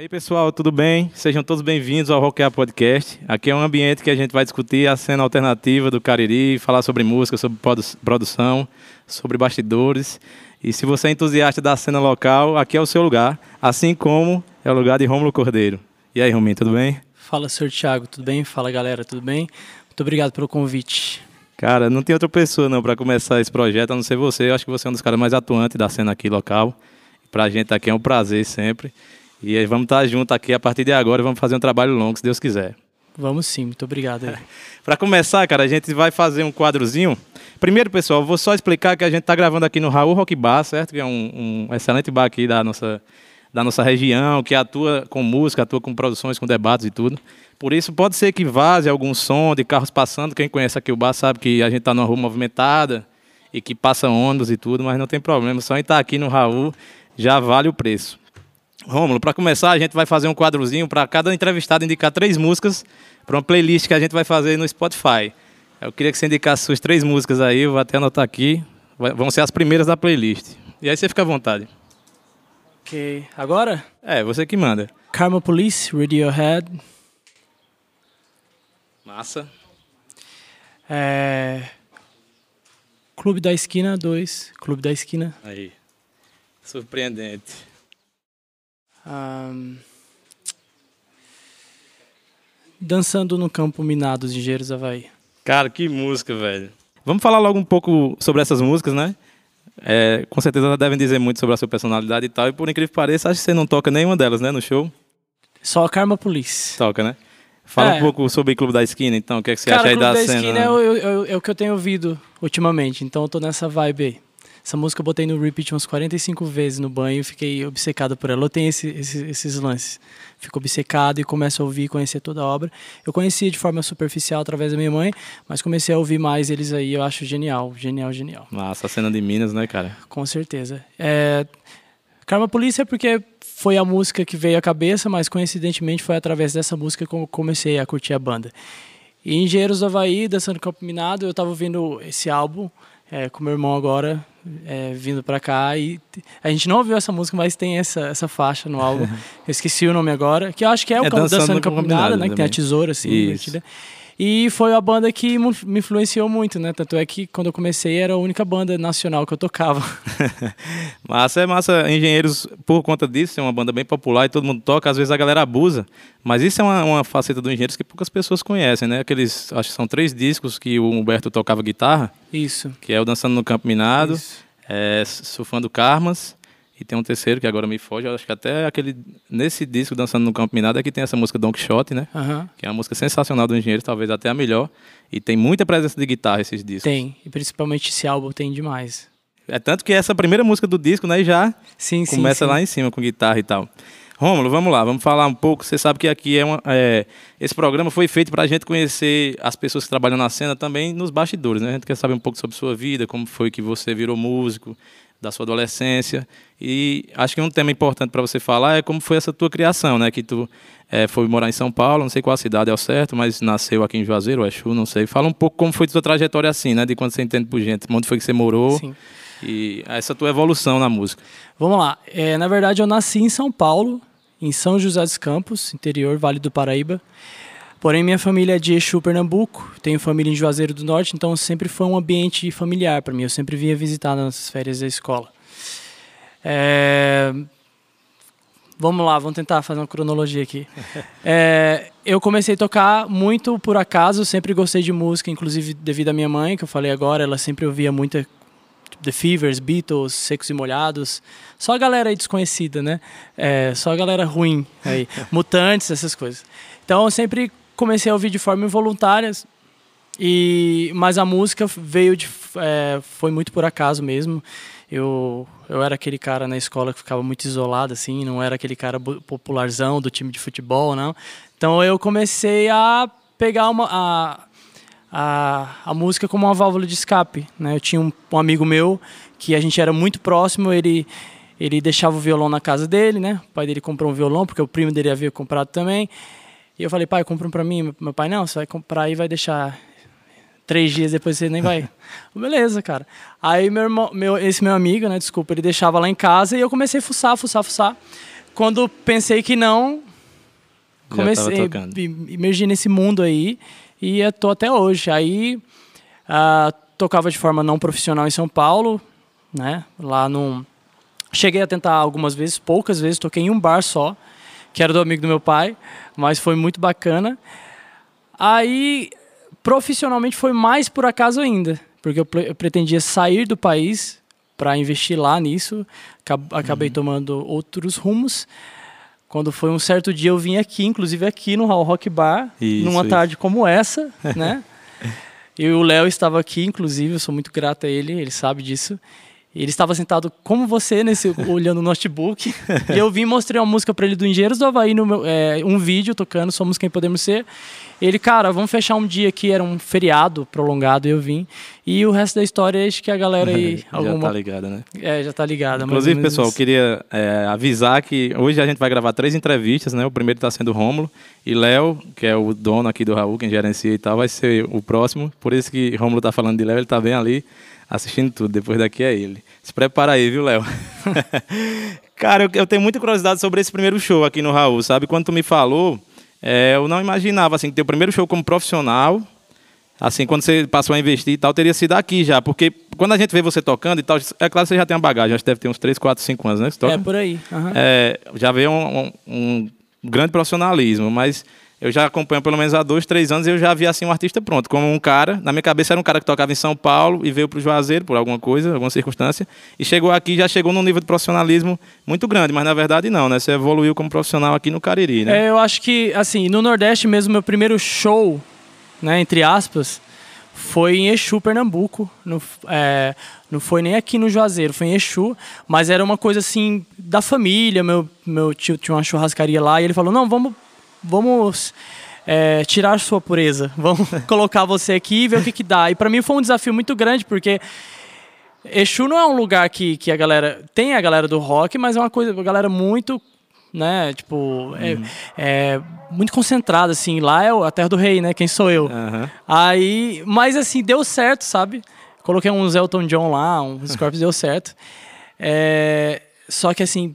aí, pessoal, tudo bem? Sejam todos bem-vindos ao Rockear Podcast. Aqui é um ambiente que a gente vai discutir a cena alternativa do Cariri, falar sobre música, sobre produção, sobre bastidores. E se você é entusiasta da cena local, aqui é o seu lugar, assim como é o lugar de Rômulo Cordeiro. E aí, Rominho, tudo bem? Fala, senhor Thiago, tudo bem? Fala, galera, tudo bem? Muito obrigado pelo convite. Cara, não tem outra pessoa não para começar esse projeto, a não ser você. Eu acho que você é um dos caras mais atuantes da cena aqui local. Para a gente aqui é um prazer sempre. E aí vamos estar juntos aqui a partir de agora, vamos fazer um trabalho longo, se Deus quiser. Vamos sim, muito obrigado. Para começar, cara, a gente vai fazer um quadrozinho. Primeiro, pessoal, vou só explicar que a gente está gravando aqui no Raul Rock Bar, certo? Que é um, um, excelente bar aqui da nossa, da nossa região, que atua com música, atua com produções, com debates e tudo. Por isso, pode ser que vaze algum som de carros passando. Quem conhece aqui o bar sabe que a gente está numa rua movimentada e que passa ônibus e tudo, mas não tem problema. Só em estar aqui no Raul já vale o preço. Rômulo, para começar, a gente vai fazer um quadrozinho para cada entrevistado indicar três músicas para uma playlist que a gente vai fazer no Spotify. Eu queria que você indicasse suas três músicas aí, eu vou até anotar aqui. Vão ser as primeiras da playlist. E aí você fica à vontade. Ok. Agora? É, você que manda. Karma Police, Radiohead. Massa. É... Clube da Esquina 2. Clube da Esquina. Aí. Surpreendente. Um, dançando no campo minado de Engenheiros Havaí. Cara, que música, velho. Vamos falar logo um pouco sobre essas músicas, né? É, com certeza elas devem dizer muito sobre a sua personalidade e tal. E por incrível que pareça, acho que você não toca nenhuma delas, né, no show? Só a Karma Police. Toca, né? Fala é. um pouco sobre o Clube da Esquina, então. O que, é que você Cara, acha aí da, da cena? Clube da Esquina é, é, é o que eu tenho ouvido ultimamente, então eu tô nessa vibe aí. Essa música eu botei no repeat umas 45 vezes no banho e fiquei obcecado por ela. Eu tenho esse, esse, esses lances. Fico obcecado e começo a ouvir, conhecer toda a obra. Eu conhecia de forma superficial através da minha mãe, mas comecei a ouvir mais eles aí. Eu acho genial, genial, genial. Nossa, a cena de Minas, né, cara? Com certeza. É... Karma Polícia é porque foi a música que veio à cabeça, mas coincidentemente foi através dessa música que eu comecei a curtir a banda. E Engenheiros do Havaí, Dançando Campo Minado, eu estava ouvindo esse álbum é, com meu irmão agora, é, vindo para cá. E a gente não ouviu essa música, mas tem essa, essa faixa no álbum. Eu esqueci o nome agora, que eu acho que é o é Dançando, Dançando Campo né? Que tem a tesoura, assim. E foi a banda que me influenciou muito, né? Tanto é que quando eu comecei era a única banda nacional que eu tocava. massa, é massa. Engenheiros, por conta disso, é uma banda bem popular e todo mundo toca. Às vezes a galera abusa. Mas isso é uma, uma faceta do Engenheiros que poucas pessoas conhecem, né? Aqueles, acho que são três discos que o Humberto tocava guitarra. Isso. Que é o Dançando no Campo Minado, é, Surfando Karmas e tem um terceiro que agora me foge, eu acho que até aquele. Nesse disco, Dançando no Campo Minado, é que tem essa música Don Quixote, né? Uhum. Que é uma música sensacional do Engenheiro, talvez até a melhor. E tem muita presença de guitarra esses discos. Tem, e principalmente esse álbum tem demais. É tanto que essa primeira música do disco, né, já sim, começa sim, lá em cima com guitarra e tal. Rômulo, vamos lá, vamos falar um pouco. Você sabe que aqui é, uma, é esse programa foi feito para a gente conhecer as pessoas que trabalham na cena também nos bastidores, né? A gente quer saber um pouco sobre sua vida, como foi que você virou músico, da sua adolescência. E acho que um tema importante para você falar é como foi essa tua criação, né? Que tu é, foi morar em São Paulo, não sei qual a cidade é o certo, mas nasceu aqui em Juazeiro, Exu, não sei. Fala um pouco como foi tua trajetória assim, né? De quando você entende por gente, onde foi que você morou. Sim. E essa tua evolução na música. Vamos lá. É, na verdade, eu nasci em São Paulo, em São José dos Campos, interior, Vale do Paraíba. Porém, minha família é de Exu, Pernambuco, tenho família em Juazeiro do Norte, então sempre foi um ambiente familiar para mim. Eu sempre vinha visitar nas férias da escola. É... Vamos lá, vamos tentar fazer uma cronologia aqui. É, eu comecei a tocar muito por acaso, sempre gostei de música, inclusive devido à minha mãe, que eu falei agora, ela sempre ouvia muita The Fevers, Beatles, Secos e Molhados. Só a galera aí desconhecida, né? É, só a galera ruim aí. Mutantes, essas coisas. Então eu sempre comecei a ouvir de forma involuntária, e, mas a música veio de, é, foi muito por acaso mesmo. Eu, eu era aquele cara na escola que ficava muito isolado, assim, não era aquele cara popularzão do time de futebol, não. Então eu comecei a pegar uma, a, a, a música como uma válvula de escape. Né? Eu tinha um, um amigo meu que a gente era muito próximo, ele ele deixava o violão na casa dele, né? O pai dele comprou um violão porque o primo dele havia comprado também. E eu falei, pai, compra um para mim. Meu pai, não, você vai comprar e vai deixar três dias depois você nem vai. Beleza, cara. Aí meu irmão, meu, esse meu amigo, né, desculpa, ele deixava lá em casa e eu comecei a fuçar, fuçar, fuçar. quando pensei que não, comecei emergir nesse mundo aí e estou até hoje. Aí ah, tocava de forma não profissional em São Paulo, né? Lá num cheguei a tentar algumas vezes, poucas vezes, toquei em um bar só, que era do amigo do meu pai, mas foi muito bacana. Aí profissionalmente foi mais por acaso ainda, porque eu, eu pretendia sair do país para investir lá nisso, acab- acabei Uhum. tomando outros rumos. Quando foi um certo dia eu vim aqui, inclusive aqui no Hall Rock Bar, Isso, numa isso. tarde como essa, né? E o Léo estava aqui, inclusive, eu sou muito grato a ele, ele sabe disso. Ele estava sentado como você, nesse, olhando o notebook. e eu vim e mostrei uma música para ele do Engenheiros do Havaí, no meu, é, um vídeo tocando Somos Quem Podemos Ser. Ele, cara, vamos fechar um dia aqui, era um feriado prolongado, e eu vim. E o resto da história, acho que a galera aí. Já alguma, tá ligado, né? É, já tá ligada. Inclusive, pessoal, eu queria é, avisar que hoje a gente vai gravar três entrevistas, né? O primeiro está sendo o Rômulo e Léo, que é o dono aqui do Raul, quem gerencia e tal, vai ser o próximo. Por isso que Rômulo tá falando de Léo, ele tá bem ali assistindo tudo. Depois daqui é ele. Se prepara aí, viu, Léo? Cara, eu, eu tenho muita curiosidade sobre esse primeiro show aqui no Raul, sabe? Quando tu me falou, é, eu não imaginava, assim, que teu primeiro show como profissional Assim, quando você passou a investir e tal, teria sido aqui já. Porque quando a gente vê você tocando e tal, é claro que você já tem uma bagagem, acho que deve ter uns 3, 4, 5 anos, né? É, por aí. aham. É, já veio um, um- um grande profissionalismo, mas eu já acompanho pelo menos há dois, três anos e eu já vi assim um artista pronto, como um cara, na minha cabeça era um cara que tocava em São Paulo e veio para o Juazeiro por alguma coisa, alguma circunstância, e chegou aqui já chegou num nível de profissionalismo muito grande, mas na verdade não, né? Você evoluiu como profissional aqui no Cariri, né? É, eu acho que, assim, no Nordeste mesmo, meu primeiro show, né, entre aspas, foi em Exu, Pernambuco. Não, f- é, não foi nem aqui no Juazeiro, foi em Exu. Mas era uma coisa, assim, da família. Meu, meu tio tinha uma churrascaria lá e ele falou, não, vamos, vamos é, tirar sua pureza. Vamos colocar você aqui e ver o que que dá. E para mim foi um desafio muito grande, porque... Exu não é um lugar que, que a galera. Tem a galera do rock, mas é uma coisa, uma galera muito. Né, tipo, é, é muito concentrada, assim. Lá é a terra do rei, né? Quem sou eu? Aham. Aí, mas assim, deu certo, sabe? Coloquei uns Elton John lá, uns Scorpions, deu certo. É, só que assim,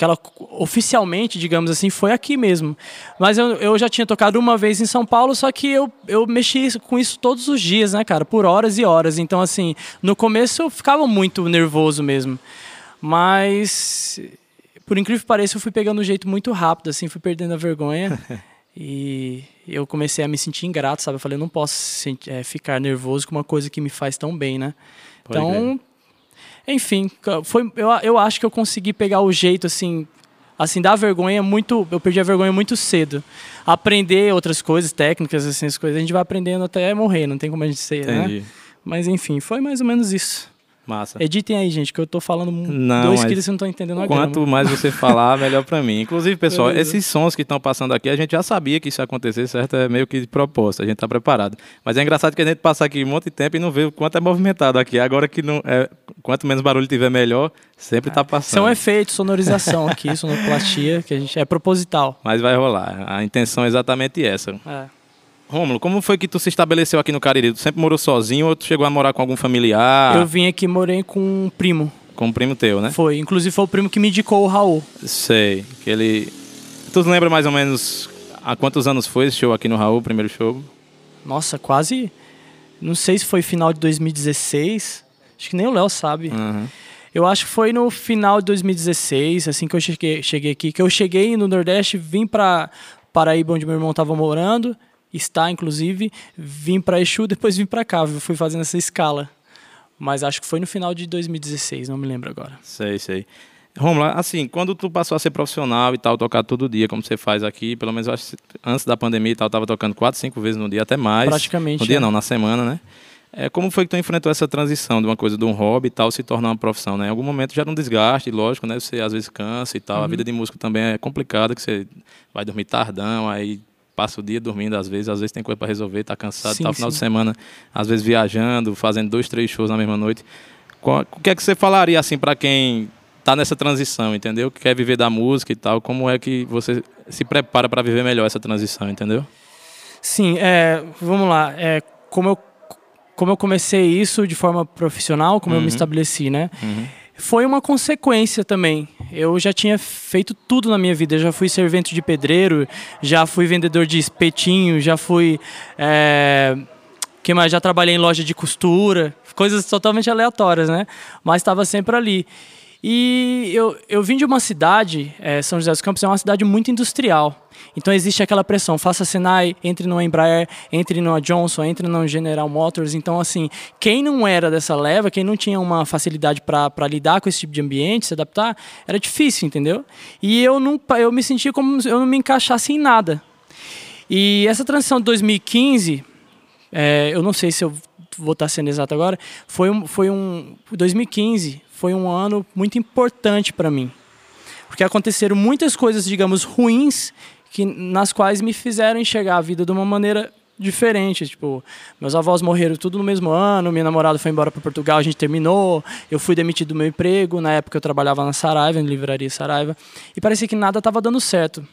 aquela oficialmente, digamos assim, foi aqui mesmo. Mas eu, eu já tinha tocado uma vez em São Paulo, só que eu, eu mexi com isso todos os dias, né, cara? Por horas e horas. Então, assim, no começo eu ficava muito nervoso mesmo. Mas, por incrível que pareça, eu fui pegando um jeito muito rápido, assim, fui perdendo a vergonha. E eu comecei a me sentir ingrato, sabe? Eu falei, eu não posso eh, ficar nervoso com uma coisa que me faz tão bem, né? Pode então, enfim, foi, eu, eu acho que eu consegui pegar o jeito, assim, assim, da vergonha muito... Eu perdi a vergonha muito cedo. Aprender outras coisas, técnicas, assim, as coisas, a gente vai aprendendo até morrer, não tem como a gente ser, né? Entendi. Mas, enfim, foi mais ou menos isso. Massa. Editem aí, gente, que eu tô falando Não, dois quilos e não estão entendendo a Quanto grama. mais você falar, melhor pra mim. Inclusive, pessoal, Beleza. esses sons que estão passando aqui, a gente já sabia que isso ia acontecer, certo? É meio que de proposta, a gente tá preparado. Mas é engraçado que a gente passa aqui um monte de tempo e não vê o quanto é movimentado aqui. Agora que não é, quanto menos barulho tiver, melhor, sempre tá passando. São efeitos, sonorização aqui, sonoplastia, que a gente é proposital. Mas vai rolar. A intenção é exatamente essa. É. Rômulo, como foi que tu se estabeleceu aqui no Cariri? Tu sempre morou sozinho ou tu chegou a morar com algum familiar? Eu vim aqui e morei com um primo. Com um primo teu, né? Foi. Inclusive foi o primo que me indicou o Raul. Sei. Que ele. Tu lembra mais ou menos há quantos anos foi esse show aqui no Raul, o primeiro show? Nossa, quase. Não sei se foi final de 2016. Acho que nem o Léo sabe. Aham. Eu acho que foi no final de 2016, assim que eu cheguei, cheguei aqui. Que eu cheguei no Nordeste, vim pra Paraíba, onde meu irmão estava morando. Está, inclusive. Vim pra Exu, depois vim pra cá. Eu fui fazendo essa escala. Mas acho que foi no final de 2016, não me lembro agora. Sei, sei. Romulo, assim, quando tu passou a ser profissional e tal, tocar todo dia, como você faz aqui, pelo menos eu acho antes da pandemia e tal, tava tocando quatro, cinco vezes no dia, até mais. Praticamente, No dia é. não, na semana, né? É, como foi que tu enfrentou essa transição de uma coisa de um hobby e tal se tornar uma profissão, né? Em algum momento já era um desgaste, lógico, né? Você às vezes cansa e tal. A Uhum. vida de músico também é complicada, que você vai dormir tardão, aí passa o dia dormindo às vezes, às vezes tem coisa para resolver, tá cansado, Sim, tá no final sim. de semana, às vezes viajando, fazendo dois, três shows na mesma noite. Qual- O que é que você falaria assim para quem tá nessa transição, entendeu? Que quer viver da música e tal, como é que você se prepara para viver melhor essa transição, entendeu? Sim, é, vamos lá. É, como, eu, como eu comecei isso de forma profissional, como eu me estabeleci, né? Foi uma consequência também. eu já tinha feito tudo na minha vida. Eu já fui servente de pedreiro, já fui vendedor de espetinho, já fui. É, que mais? Já trabalhei em loja de costura, coisas totalmente aleatórias, né? Mas estava sempre ali. E eu, eu vim de uma cidade, é, São José dos Campos é uma cidade muito industrial. Então existe aquela pressão, faça Senai, entre no Embraer, entre no Johnson, entre no General Motors. Então, assim, quem não era dessa leva, quem não tinha uma facilidade para lidar com esse tipo de ambiente, se adaptar, era difícil, entendeu? E eu, não, eu me sentia como eu não me encaixasse em nada. E essa transição de 2015, é, eu não sei se eu vou estar sendo exato agora, foi um, foi um 2015 foi um ano muito importante para mim. Porque aconteceram muitas coisas, digamos, ruins, que, nas quais me fizeram enxergar a vida de uma maneira diferente. Tipo, meus avós morreram tudo no mesmo ano, minha namorada foi embora para Portugal, a gente terminou, eu fui demitido do meu emprego, na época eu trabalhava na Saraiva, na livraria Saraiva, e parecia que nada estava dando certo.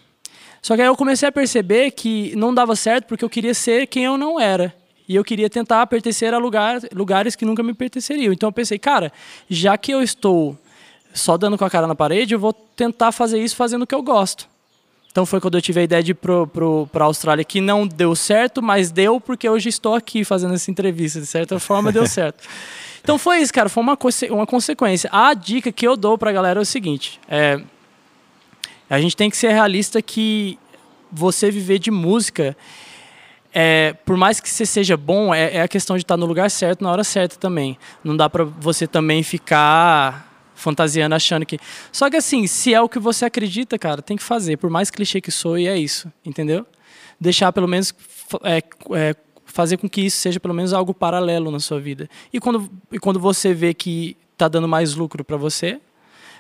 Só que aí eu comecei a perceber que não dava certo porque eu queria ser quem eu não era. E eu queria tentar pertencer a lugar, lugares que nunca me pertenceriam. Então eu pensei, cara, já que eu estou só dando com a cara na parede, eu vou tentar fazer isso fazendo o que eu gosto. Então foi quando eu tive a ideia de ir para a Austrália, que não deu certo, mas deu porque hoje estou aqui fazendo essa entrevista. De certa forma, deu certo. Então foi isso, cara, foi uma, uma consequência. A dica que eu dou para a galera é o seguinte: é, a gente tem que ser realista que você viver de música é, por mais que você seja bom, é, é, a questão de estar no lugar certo na hora certa também. Não dá para você também ficar fantasiando achando que. Só que assim, se é o que você acredita, cara, tem que fazer. Por mais clichê que sou, e é isso, entendeu? Deixar pelo menos é, é, fazer com que isso seja pelo menos algo paralelo na sua vida. E quando, e quando você vê que está dando mais lucro para você,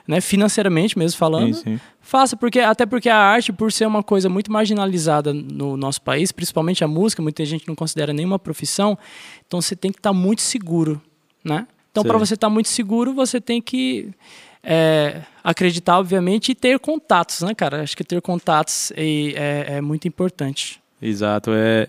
né, financeiramente mesmo falando, sim, sim. faça, porque até porque a arte, por ser uma coisa muito marginalizada no nosso país, principalmente a música, muita gente não considera nenhuma profissão, então você tem que estar tá muito seguro, né? Então, para você estar tá muito seguro, você tem que é, acreditar, obviamente, e ter contatos, né, cara? Acho que ter contatos é, é, é muito importante. Exato, é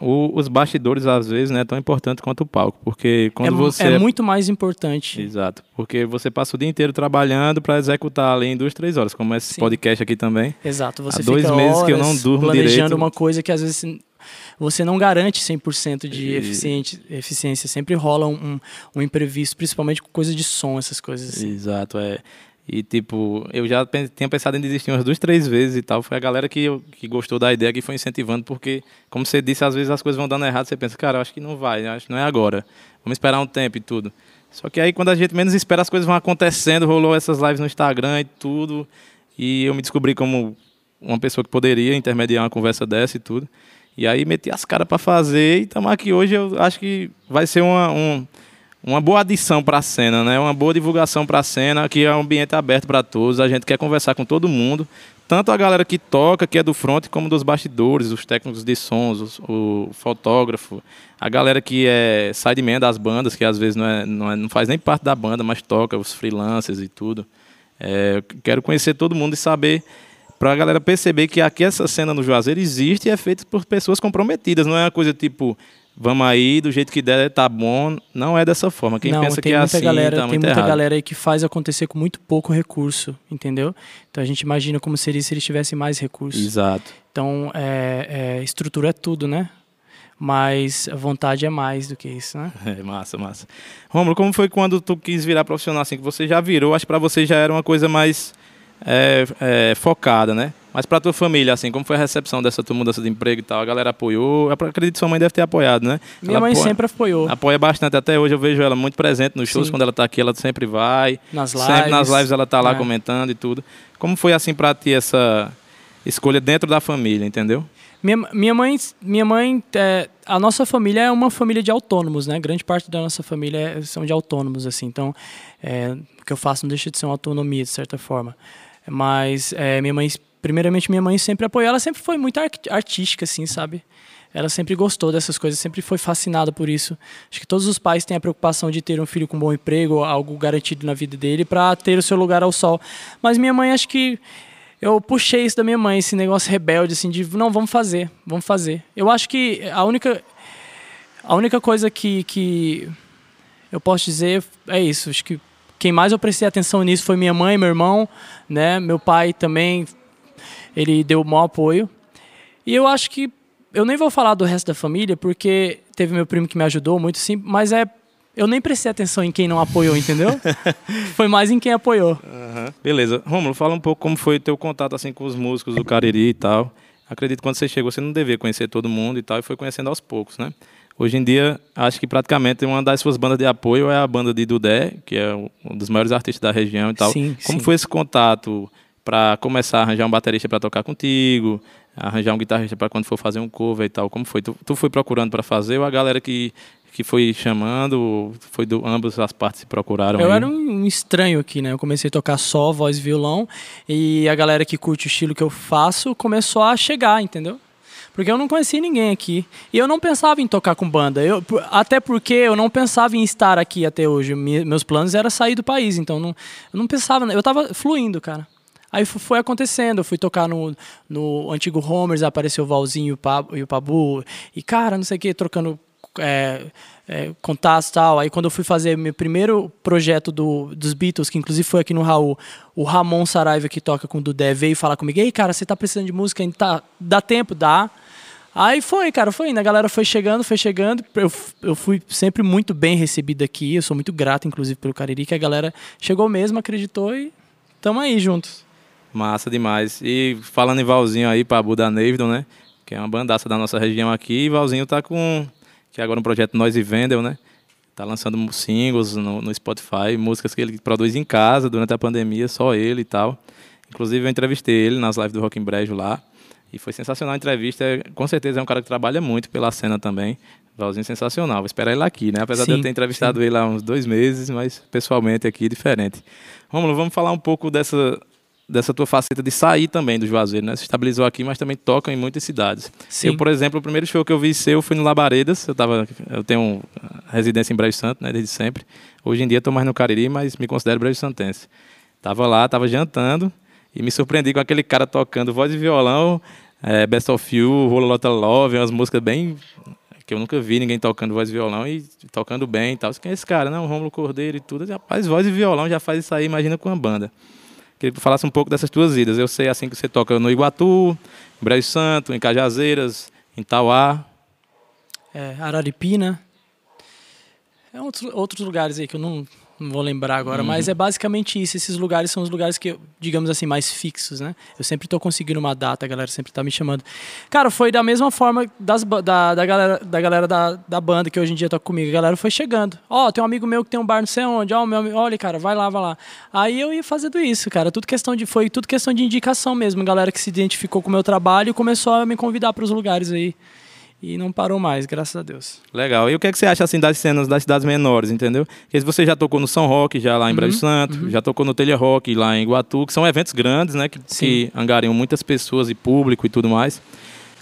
o, os bastidores, às vezes, né, é tão importante quanto o palco, porque quando é, você... É muito mais importante. Exato, porque você passa o dia inteiro trabalhando para executar ali em duas, três horas, como esse Sim. podcast aqui também. Exato, você Há dois meses que eu não durmo planejando direito. uma coisa que às vezes você não garante 100% de e... eficiente, eficiência, sempre rola um, um, um imprevisto, principalmente com coisa de som, essas coisas assim. Exato, é... E, tipo, eu já tinha pensado em desistir umas duas, três vezes e tal. Foi a galera que, que gostou da ideia que foi incentivando, porque, como você disse, às vezes as coisas vão dando errado. Você pensa, cara, eu acho que não vai, acho que não é agora. Vamos esperar um tempo e tudo. Só que aí, quando a gente menos espera, as coisas vão acontecendo. Rolou essas lives no Instagram e tudo. E eu me descobri como uma pessoa que poderia intermediar uma conversa dessa e tudo. E aí, meti as caras para fazer. E estamos aqui hoje. Eu acho que vai ser uma. Um, uma boa adição para a cena, né? Uma boa divulgação para a cena, que é um ambiente aberto para todos. A gente quer conversar com todo mundo, tanto a galera que toca, que é do front, como dos bastidores, os técnicos de sons, os, o fotógrafo, a galera que é sideman das bandas, que às vezes não, é, não, é, não faz nem parte da banda, mas toca, os freelancers e tudo. É, quero conhecer todo mundo e saber para a galera perceber que aqui essa cena no Juazeiro existe e é feita por pessoas comprometidas, não é uma coisa tipo vamos aí, do jeito que der, tá bom. Não é dessa forma. Quem não, pensa que é assim, galera, tá Tem muita errado. galera aí que faz acontecer com muito pouco recurso, entendeu? Então a gente imagina como seria se eles tivessem mais recursos. Exato. Então, é, é, estrutura é tudo, né? Mas a vontade é mais do que isso, né? É, massa, massa. Romulo, como foi quando tu quis virar profissional assim? Que você já virou, acho que pra você já era uma coisa mais é, é, focada, né? Mas para tua família, assim, como foi a recepção dessa tua mudança de emprego e tal? A galera apoiou? Eu acredito que sua mãe deve ter apoiado, né? Minha ela mãe apoia, sempre apoiou. Apoia bastante. Até hoje eu vejo ela muito presente nos shows. Sim. Quando ela está aqui, ela sempre vai. Nas lives. Sempre nas lives ela está lá é. comentando e tudo. Como foi, assim, para ti essa escolha dentro da família, entendeu? Minha, minha mãe, minha mãe é, a nossa família é uma família de autônomos, né? Grande parte da nossa família é, são de autônomos, assim. Então, é, o que eu faço não deixa de ser uma autonomia, de certa forma. Mas é, minha mãe primeiramente minha mãe sempre apoiou, ela sempre foi muito artística, assim, sabe? Ela sempre gostou dessas coisas, sempre foi fascinada por isso. Acho que todos os pais têm a preocupação de ter um filho com um bom emprego, algo garantido na vida dele, para ter o seu lugar ao sol. Mas minha mãe, acho que eu puxei isso da minha mãe, esse negócio rebelde, assim, de não, vamos fazer, vamos fazer. Eu acho que a única, a única coisa que, que eu posso dizer é isso. Acho que quem mais eu prestei atenção nisso foi minha mãe, meu irmão, né? Meu pai também, ele deu o maior apoio. E eu acho que eu nem vou falar do resto da família, porque teve meu primo que me ajudou muito sim, mas é eu nem prestei atenção em quem não apoiou, entendeu? foi mais em quem apoiou. Uhum. Beleza. Romulo, fala um pouco como foi o teu contato assim com os músicos do Cariri e tal. Acredito que quando você chegou, você não devia conhecer todo mundo e tal, e foi conhecendo aos poucos, né? Hoje em dia, acho que praticamente uma das suas bandas de apoio é a banda de Dudé, que é um dos maiores artistas da região e tal. Sim, Como sim. foi esse contato para começar a arranjar um baterista para tocar contigo, arranjar um guitarrista para quando for fazer um cover e tal? Como foi? Tu, tu foi procurando para fazer ou a galera que, que foi chamando, foi do ambas as partes se procuraram? Eu aí? era um estranho aqui, né? Eu comecei a tocar só voz e violão e a galera que curte o estilo que eu faço começou a chegar, entendeu? Porque eu não conhecia ninguém aqui. E eu não pensava em tocar com banda. Eu, até porque eu não pensava em estar aqui até hoje. Me- meus planos era sair do país. Então não, eu não pensava. Eu tava fluindo, cara. Aí foi acontecendo. Eu fui tocar no, no antigo Homers, apareceu o Valzinho e o Pab- o Pabu. E, cara, não sei o que, trocando é, é, contatos e tal. Aí quando eu fui fazer meu primeiro projeto do, dos Beatles, que inclusive foi aqui no Raul, o Ramon Saraiva, que toca com o Dudé, veio falar comigo, ei, cara, você tá precisando de música? Tá, dá tempo? Dá. Aí foi, cara, foi indo. A galera foi chegando, foi chegando. Eu, eu fui sempre muito bem recebido aqui. Eu sou muito grato, inclusive, pelo Cariri, que a galera chegou mesmo, acreditou e tamo aí juntos. Massa demais. E falando em Valzinho aí, Pabu da Nevidon, né? Que é uma bandaça da nossa região aqui. E Valzinho tá com. Que é agora um projeto Nós e Vendel, né? Tá lançando singles no, no Spotify, músicas que ele produz em casa durante a pandemia, só ele e tal. Inclusive eu entrevistei ele nas lives do Rock em Brejo lá. E foi sensacional a entrevista. Com certeza é um cara que trabalha muito pela cena também. Valzinho sensacional. Vou esperar ele aqui, né? Apesar de Sim, eu ter entrevistado ele há uns dois meses, mas pessoalmente aqui diferente. Romulo, vamos falar um pouco dessa, dessa tua faceta de sair também do Juazeiro, né? Se estabilizou aqui, mas também toca em muitas cidades. Sim. Eu, por exemplo, o primeiro show que eu vi seu foi no Labaredas. Eu, tava, eu tenho residência em Brejo Santo, né? Desde sempre. Hoje em dia estou mais no Cariri, mas me considero Brejo Santense. Tava lá, tava jantando e me surpreendi com aquele cara tocando voz e violão, é, Best of You, Rola Lotta Love, umas músicas bem que eu nunca vi ninguém tocando voz e violão e tocando bem e tal. Quem é esse cara? Não, Rômulo Cordeiro e tudo. Rapaz, voz e violão já faz isso aí, imagina com uma banda. Queria que tu falasse um pouco dessas tuas idas. Eu sei assim que você toca no Iguatu, em Brejo Santo, em Cajazeiras, em Tauá. É, Araripina. É outros, outros lugares aí que eu não, não vou lembrar agora, mas é basicamente isso. Esses lugares são os lugares que, digamos assim, mais fixos, né? Eu sempre tô conseguindo uma data, a galera sempre tá me chamando. Cara, foi da mesma forma das, da, da galera, da, galera da, da banda que hoje em dia toca comigo. A galera foi chegando. Ó, tem um amigo meu que tem um bar não sei onde. Ó, meu amigo, olha, cara, vai lá, vai lá. Aí eu ia fazendo isso, cara. Tudo questão de, foi tudo questão de indicação mesmo. Galera que se identificou com o meu trabalho e começou a me convidar para os lugares aí. E não parou mais, graças a Deus. Legal. E o que, é que você acha assim das cenas das cidades menores, entendeu? Porque você já tocou no São Roque, já lá em Brejo Santo, já tocou no Telha Rock lá em Iguatu, que são eventos grandes, né? Que, que angariam muitas pessoas e público e tudo mais.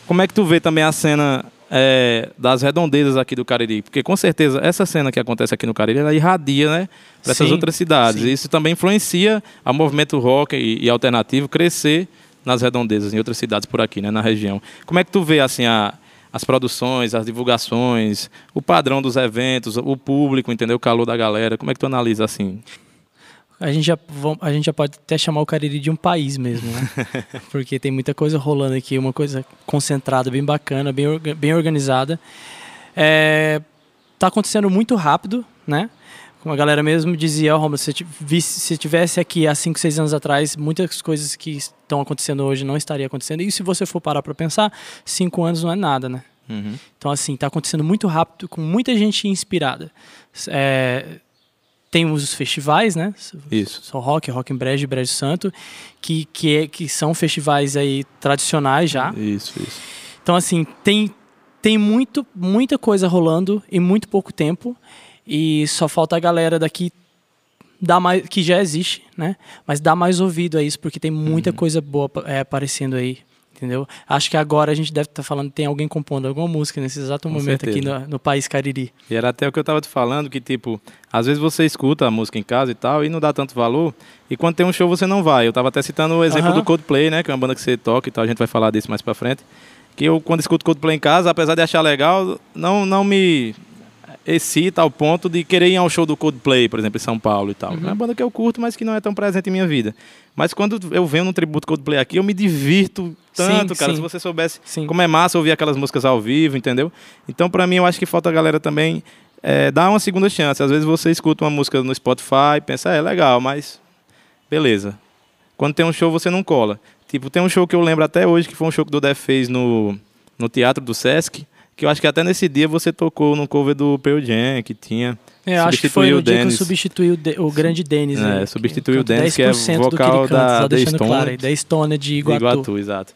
Como é que tu vê também a cena é, das redondezas aqui do Cariri? Porque com certeza essa cena que acontece aqui no Cariri, ela irradia, né? Para essas outras cidades. sim. E Isso também influencia a movimento rock e, e alternativo crescer nas redondezas, em outras cidades por aqui, né? Na região. Como é que tu vê, assim, a as produções, as divulgações, o padrão dos eventos, o público, entendeu? O calor da galera. Como é que tu analisa assim? A gente, já, a gente já pode até chamar o Cariri de um país mesmo, né? Porque tem muita coisa rolando aqui, uma coisa concentrada, bem bacana, bem, bem organizada. É, tá acontecendo muito rápido, né? Como a galera mesmo dizia, ó, Romulo, se se tivesse aqui há 5, 6 anos atrás, muitas coisas que estão acontecendo hoje não estariam acontecendo. E se você for parar para pensar, 5 anos não é nada, né? Uhum. Então, assim, tá acontecendo muito rápido, com muita gente inspirada. É, tem os festivais, né? Isso. São Rock, Rock em Brejo e Brejo Santo, que, que, é- que são festivais aí tradicionais já. Isso, isso. Então, assim, tem, tem muito, muita coisa rolando em muito pouco tempo. E só falta a galera daqui dar mais, que já existe, né? Mas dar mais ouvido a isso, porque tem muita Uhum. coisa boa é, aparecendo aí. Entendeu? Acho que agora a gente deve estar falando, tem alguém compondo alguma música nesse exato Com momento aqui certeza. no, no país Cariri. E era até o que eu tava te falando, que tipo, às vezes você escuta a música em casa e tal, e não dá tanto valor, e quando tem um show você não vai. Eu tava até citando o exemplo Aham. do Coldplay, né, que é uma banda que você toca e tal, a gente vai falar disso mais pra frente, que eu quando escuto Coldplay em casa, apesar de achar legal, não, não me excita ao ponto de querer ir ao show do Coldplay, por exemplo, em São Paulo e tal. Uhum. É uma banda que eu curto, mas que não é tão presente em minha vida. Mas quando eu venho num tributo Coldplay aqui, eu me divirto tanto, Sim, cara. sim. Se você soubesse Sim. como é massa ouvir aquelas músicas ao vivo, entendeu? Então, pra mim, eu acho que falta a galera também é, dar uma segunda chance. Às vezes você escuta uma música no Spotify, pensa, é legal, mas beleza. Quando tem um show, você não cola. Tipo, tem um show que eu lembro até hoje, que foi um show que o Dudé fez no, no Teatro do Sesc, que eu acho que até nesse dia você tocou no cover do Pearl Jam, que tinha... É, acho que foi o dia que eu Dennis. substituí o, De- o grande Denis. É, aí, substituiu o Dennis, que é 10% do que vocal ele canta, da- da deixando Stone. claro da Estônia de de Iguatu. Iguatu, exato.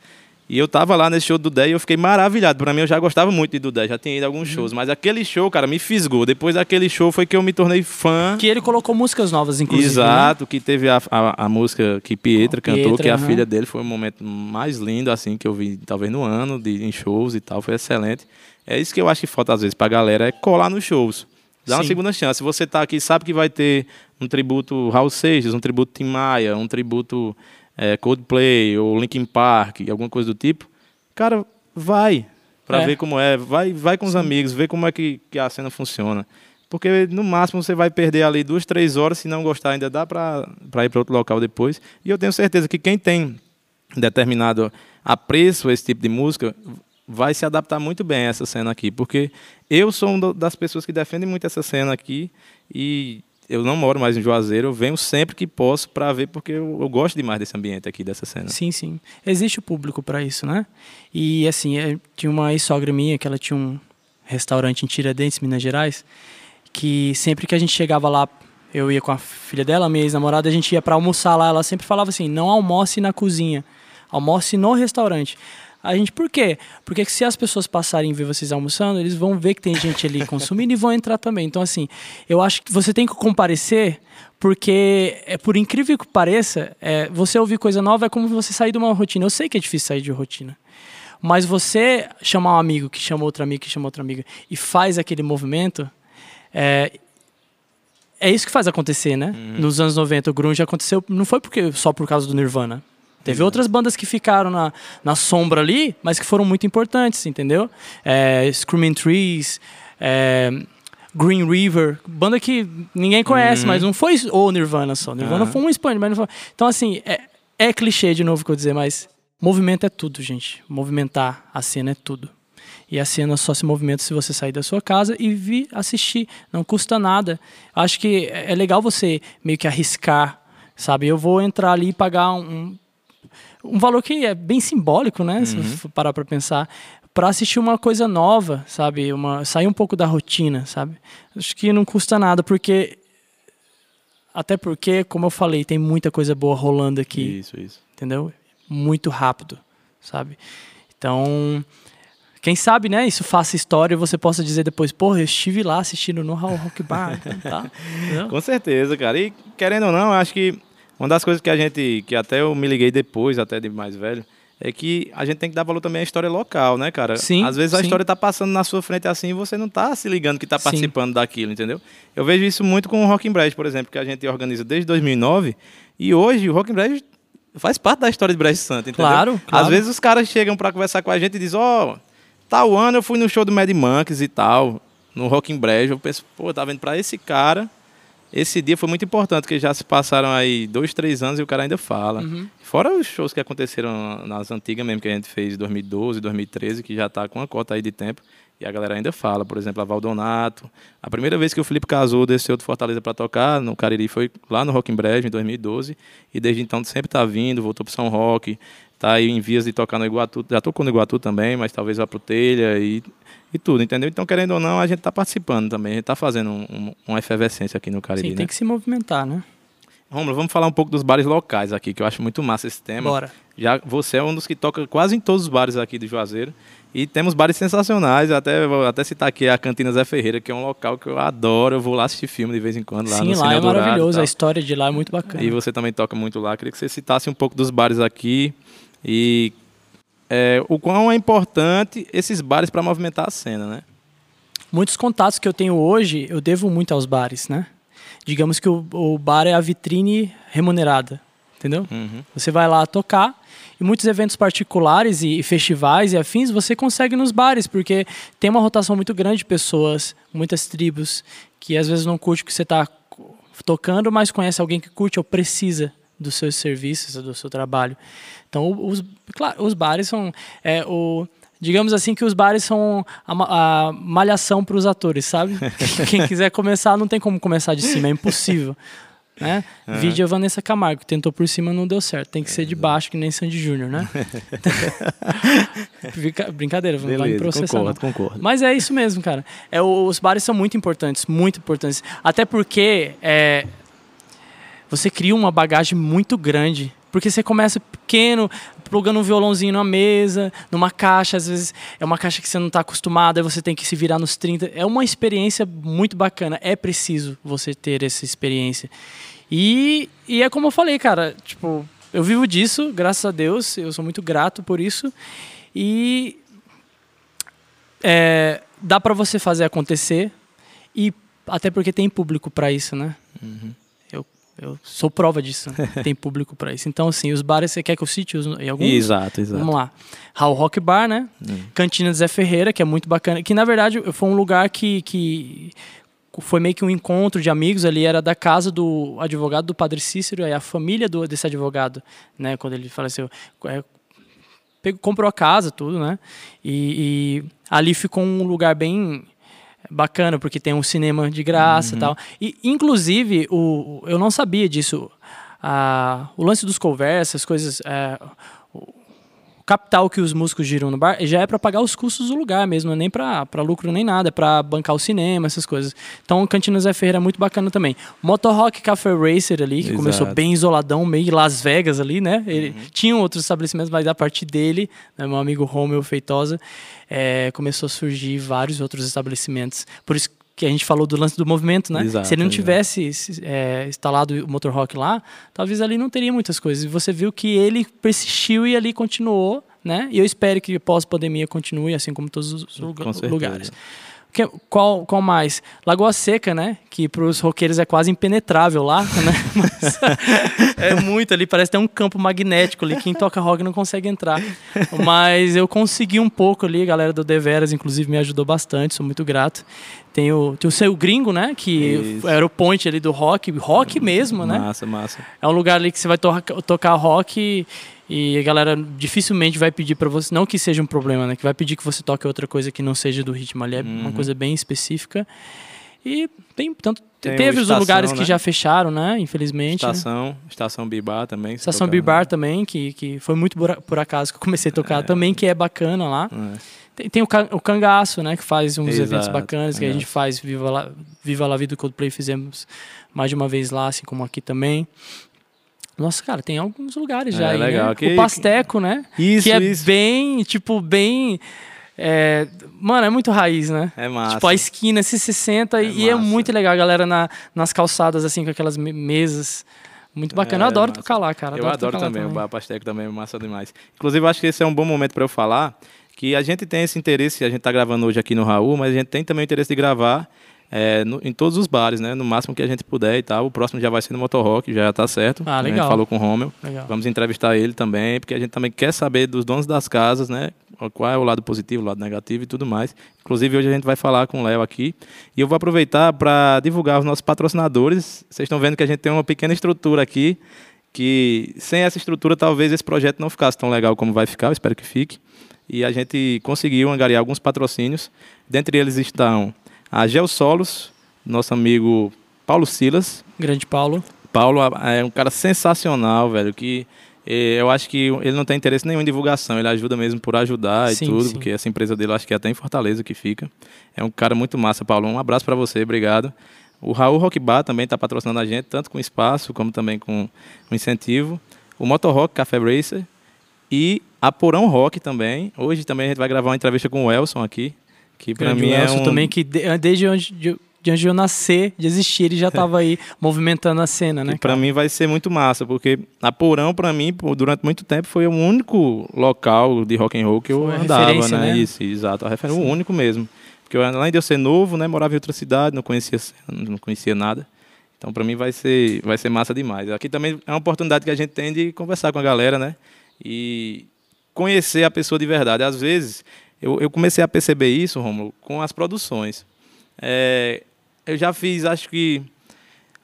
E eu tava lá nesse show do Dudé e eu fiquei maravilhado. Pra mim, eu já gostava muito de Dudé, já tinha ido a alguns shows. Mas aquele show, cara, me fisgou. Depois daquele show foi que eu me tornei fã. Que ele colocou músicas novas, inclusive. né? Exato, que teve a, a, a música que Pietra Ó, cantou, Pietra, que é a aham. filha dele. Foi o momento mais lindo, assim, que eu vi, talvez no ano, de, em shows e tal. Foi excelente. É isso que eu acho que falta, às vezes, pra galera, é colar nos shows. Dá uma Sim. segunda chance. Se você tá aqui, sabe que vai ter um tributo Raul Seixas, um tributo Tim Maia, um tributo é, Coldplay ou Linkin Park, alguma coisa do tipo. Cara, vai pra É. ver como é. Vai, vai com os amigos, ver como é que, que a cena funciona. Porque no máximo você vai perder ali duas, três horas. Se não gostar, ainda dá pra, pra ir para outro local depois. E eu tenho certeza que quem tem determinado apreço a esse tipo de música vai se adaptar muito bem a essa cena aqui. Porque eu sou uma das pessoas que defendem muito essa cena aqui. E eu não moro mais em Juazeiro. Eu venho sempre que posso pra ver, porque eu, eu gosto demais desse ambiente aqui, dessa cena. Sim, sim. Existe o público para isso, né? E assim, é, tinha uma ex-sogra minha que ela tinha um restaurante em Tiradentes, Minas Gerais, que sempre que a gente chegava lá, eu ia com a filha dela, minha ex-namorada, a gente ia para almoçar lá, ela sempre falava assim: "Não almoce na cozinha, almoce no restaurante". A gente, por quê? Porque se as pessoas passarem e ver vocês almoçando, eles vão ver que tem gente ali consumindo e vão entrar também. Então, assim, eu acho que você tem que comparecer, porque, é, por incrível que pareça, é, você ouvir coisa nova é como você sair de uma rotina. Eu sei que é difícil sair de rotina. Mas você chamar um amigo que chama outro amigo que chama outro amigo e faz aquele movimento, é, é isso que faz acontecer, né? Nos anos 90, o grunge aconteceu, não foi porque só por causa do Nirvana. Teve outras bandas que ficaram na, na sombra ali, mas que foram muito importantes, entendeu? É, Screaming Trees, é, Green River, banda que ninguém conhece, mas não foi o Nirvana só. Nirvana Aham. foi um expande, mas não foi. Então, assim, é, é clichê de novo que eu dizer, mas movimento é tudo, gente. Movimentar a cena é tudo. E a cena só se movimenta se você sair da sua casa e vir assistir. Não custa nada. Acho que é é legal você meio que arriscar, sabe? Eu vou entrar ali e pagar um, um valor que é bem simbólico, né? Se você for parar para pensar, para assistir uma coisa nova, sabe? Uma sair um pouco da rotina, sabe? Acho que não custa nada, porque até porque, como eu falei, tem muita coisa boa rolando aqui Isso, isso. entendeu? Muito rápido, sabe? Então, quem sabe, né? Isso faça história e você possa dizer depois, porra, eu estive lá assistindo no Rock Bar, então tá. Com certeza, cara. E querendo ou não, acho que uma das coisas que a gente, que até eu me liguei depois, até de mais velho, é que a gente tem que dar valor também à história local, né, cara? Sim, Às vezes a sim. história tá passando na sua frente assim e você não tá se ligando que tá Sim. participando daquilo, entendeu? Eu vejo isso muito com o Rock in Brejo, por exemplo, que a gente organiza desde 2009 e hoje o Rock in Brejo faz parte da história de Brejo Santo, entendeu? Claro, claro. Às vezes os caras chegam pra conversar com a gente e dizem, ó, tal ano eu fui no show do Mad Monkeys e tal, no Rock in Brejo, eu penso, pô, tá vendo, pra esse cara... Esse dia foi muito importante, porque já se passaram aí dois, três anos e o cara ainda fala. Uhum. Fora os shows que aconteceram nas antigas mesmo, que a gente fez em 2012, 2013, que já está com uma cota aí de tempo. E a galera ainda fala, por exemplo, a Valdonato. A primeira vez que o Felipe casou desceu do Fortaleza para tocar no Cariri foi lá no Rock in Brejo, em 2012. E desde então sempre está vindo, voltou para São Roque. Está aí em vias de tocar no Iguatu. Já tocou no Iguatu também, mas talvez vá para o Telha e, e tudo, entendeu? Então, querendo ou não, a gente está participando também. A gente está fazendo um- um- uma efervescência aqui no Cariri, Sim, né? tem que se movimentar, né? Romulo, vamos falar um pouco dos bares locais aqui, que eu acho muito massa esse tema. Bora. Já você é um dos que toca quase em todos os bares aqui do Juazeiro. E temos bares sensacionais, até vou até citar aqui a Cantina Zé Ferreira, que é um local que eu adoro, eu vou lá assistir filme de vez em quando lá Sim, no lá é Eldorado e maravilhoso. A história de lá é muito bacana. E você também toca muito lá. Queria que você citasse um pouco dos bares aqui e é, o quão é importante esses bares para movimentar a cena, né? Muitos contatos que eu tenho hoje, eu devo muito aos bares, né? Digamos que o, o bar é a vitrine remunerada, entendeu? Uhum. Você vai lá tocar e muitos eventos particulares e, e festivais e afins você consegue nos bares, porque tem uma rotação muito grande de pessoas, muitas tribos, que às vezes não curte o que você está tocando, mas conhece alguém que curte ou precisa dos seus serviços, do seu trabalho. Então, os, claro, os bares são é, o digamos assim que os bares são a, a malhação para os atores, sabe? Quem quiser começar não tem como começar de cima, é impossível. Né? Vídeo a Vanessa Camargo, tentou por cima não deu certo. Tem que ser de baixo, que nem Sandy Júnior, né? Brincadeira, não vai me Beleza, processar. concordo, concordo. Mas é isso mesmo, cara. É, os bares são muito importantes, muito importantes. Até porque é, você cria uma bagagem muito grande. Porque você começa pequeno, plugando um violãozinho numa mesa, numa caixa, às vezes é uma caixa que você não está acostumado, aí você tem que se virar nos 30. É uma experiência muito bacana. É preciso você ter essa experiência. E, e é como eu falei, cara, tipo, eu vivo disso, graças a Deus, eu sou muito grato por isso. E é, dá para você fazer acontecer e até porque tem público para isso, né? Eu, eu sou prova disso. tem público para isso. Então, assim, os bares, você quer que eu cite os, em alguns? Exato, exato. Vamos lá. Hall Rock Bar, né? Cantina Zé Ferreira, que é muito bacana. Que, na verdade, foi um lugar que, que foi meio que um encontro de amigos ali. Era da casa do advogado do Padre Cícero. E a família do, desse advogado, né? Quando ele faleceu. É, pegou, comprou a casa, tudo, né? E, e ali ficou um lugar bem bacana, porque tem um cinema de graça e tal. E, inclusive, o, eu não sabia disso. Ah, o lance dos conversas, as coisas. é, capital que os músicos giram no bar já é para pagar os custos do lugar mesmo, não é nem para lucro nem nada, é para bancar o cinema, essas coisas. Então, o Cantina Zé Ferreira é muito bacana também. Motor Rock Café Racer ali, que Exato. começou bem isoladão, meio Las Vegas ali, né? Ele tinha outros estabelecimentos, mas a partir dele, né, meu amigo Romeu Feitosa, é, começou a surgir vários outros estabelecimentos. Por isso que a gente falou do lance do movimento, né? Exato, Se ele não exato. tivesse se- é, instalado o Motor Rock lá, talvez ali não teria muitas coisas. E você viu que ele persistiu e ali continuou, né? E eu espero que pós-pandemia continue, assim como todos os luga- Com certeza. lugares. Que- qual, qual mais? Lagoa Seca, né? Que para os roqueiros é quase impenetrável lá, né? Mas é muito ali, parece ter um campo magnético ali. Quem toca rock não consegue entrar. Mas eu consegui um pouco ali, a galera do Deveras, inclusive, me ajudou bastante, sou muito grato. Tem o, tem o seu gringo, né? Que Isso. era o point ali do rock, rock mesmo, né? Massa, massa. É um lugar ali que você vai to tocar rock e, e a galera dificilmente vai pedir pra você, não que seja um problema, né? Que vai pedir que você toque outra coisa que não seja do ritmo ali, é uma coisa bem específica. E tem tanto Tem teve os Estação, lugares que né? já fecharam, né? Infelizmente. né? Estação, Estação Bibar também. Estação Bibar também, que, que foi muito por, por acaso que eu comecei a tocar também, que é bacana lá. né? Tem, tem o, Ca- o Cangaço, né? Que faz uns Exato, eventos bacanas, que a gente faz Viva La, Viva La Vida do Coldplay, fizemos mais de uma vez lá, assim como aqui também. Nossa, cara, tem alguns lugares já É, aí, legal. né? Que- o Pasteco, né? Isso, que é isso. bem, tipo, bem... é, mano, é muito raiz, né? É massa. Tipo, a esquina se 60 É e é massa. muito legal a galera na, nas calçadas, assim, com aquelas me- mesas. Muito bacana. eu É, adoro massa. tocar lá, cara. Eu adoro lá também, o Bar Pasteco também é massa demais. Inclusive, eu acho que esse é um bom momento para eu falar que a gente tem esse interesse, a gente está gravando hoje aqui no Raul, mas a gente tem também o interesse de gravar é, no- em todos os bares, né? No máximo que a gente puder e tal. O próximo já vai ser no Motor Rock, já tá certo. Ah, A legal. gente falou com o Romel. Legal. Vamos entrevistar ele também, porque a gente também quer saber dos donos das casas, né? Qual é o lado positivo, o lado negativo e tudo mais. Inclusive, hoje a gente vai falar com o Léo aqui. E eu vou aproveitar para divulgar os nossos patrocinadores. Vocês estão vendo que a gente tem uma pequena estrutura aqui, que sem essa estrutura talvez esse projeto não ficasse tão legal como vai ficar, eu espero que fique. E a gente conseguiu angariar alguns patrocínios. Dentre eles estão a Geosolos, nosso amigo Paulo Silas, Grande Paulo. Paulo é um cara sensacional, velho, que eh, eu acho que ele não tem interesse nenhum em divulgação, ele ajuda mesmo por ajudar Sim, e tudo, sim. porque essa empresa dele acho que é até em Fortaleza que fica. É um cara muito massa, Paulo. Um abraço pra você, obrigado. O Raul Rock Bar também está patrocinando a gente, tanto com espaço como também com o incentivo. O Motor Rock Café Racer e a Porão Rock também. Hoje também a gente vai gravar uma entrevista com o Elson aqui, que Grande mim é um... também, que de- desde onde, de, de onde eu nascer, de existir, ele já estava aí movimentando a cena, né? Para mim vai ser muito massa, porque a Porão para mim durante muito tempo foi o único local de rock and roll que eu Foi andava, né? né? Isso, exato, a referência, o único mesmo. Porque eu, além de eu ser novo, né, morava em outra cidade, não conhecia não conhecia nada. Então, para mim, vai ser, vai ser massa demais. Aqui também é uma oportunidade que a gente tem de conversar com a galera, né? E conhecer a pessoa de verdade. Às vezes, eu, eu comecei a perceber isso, Romulo, com as produções. É, eu já fiz, acho que,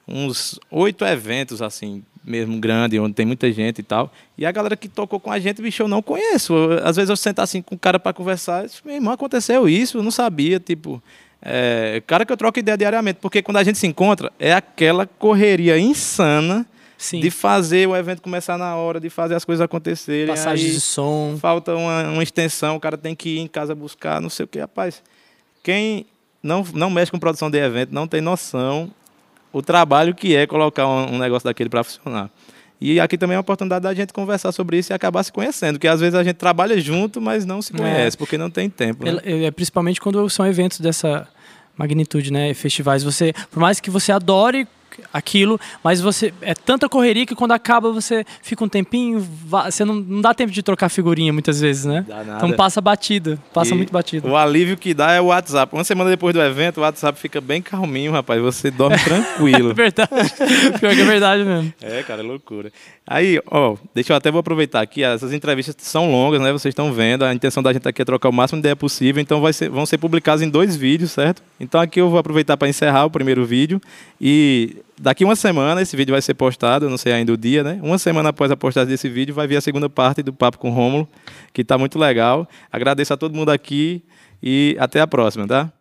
uns oito eventos, assim, mesmo grande, onde tem muita gente e tal. E a galera que tocou com a gente, bicho, eu não conheço. Às vezes eu sento assim com o cara para conversar, meu irmão, aconteceu isso, eu não sabia, tipo, é, cara que eu troco ideia diariamente, porque quando a gente se encontra, é aquela correria insana Sim. de fazer o evento começar na hora, de fazer as coisas acontecerem. Passagens de som. Falta uma, uma, extensão, o cara tem que ir em casa buscar, não sei o que, rapaz. Quem não, não mexe com produção de evento não tem noção o trabalho que é colocar um, um negócio daquele para funcionar. E aqui também é uma oportunidade da gente conversar sobre isso e acabar se conhecendo, que às vezes a gente trabalha junto, mas não se é. conhece, é. porque não tem tempo. Né? É, é, principalmente quando são eventos dessa magnitude, né? Festivais. Você, por mais que você adore aquilo, mas você é tanta correria que quando acaba você fica um tempinho, você não, não dá tempo de trocar figurinha muitas vezes, né? Então passa batido, passa e muito batido. O alívio que dá é o WhatsApp. Uma semana depois do evento, o WhatsApp fica bem calminho, rapaz, você dorme tranquilo. é verdade. Pior que é verdade mesmo. É, cara, é loucura. Aí, ó, deixa eu até vou aproveitar aqui, essas entrevistas são longas, né? Vocês estão vendo, a intenção da gente aqui é trocar o máximo de ideia possível, então vai ser, vão ser publicados em dois vídeos, certo? Então aqui eu vou aproveitar para encerrar o primeiro vídeo e daqui uma semana esse vídeo vai ser postado, não sei ainda o dia, né? Uma semana após a postagem desse vídeo vai vir a segunda parte do Papo com Rômulo, que está muito legal. Agradeço a todo mundo aqui e até a próxima, tá?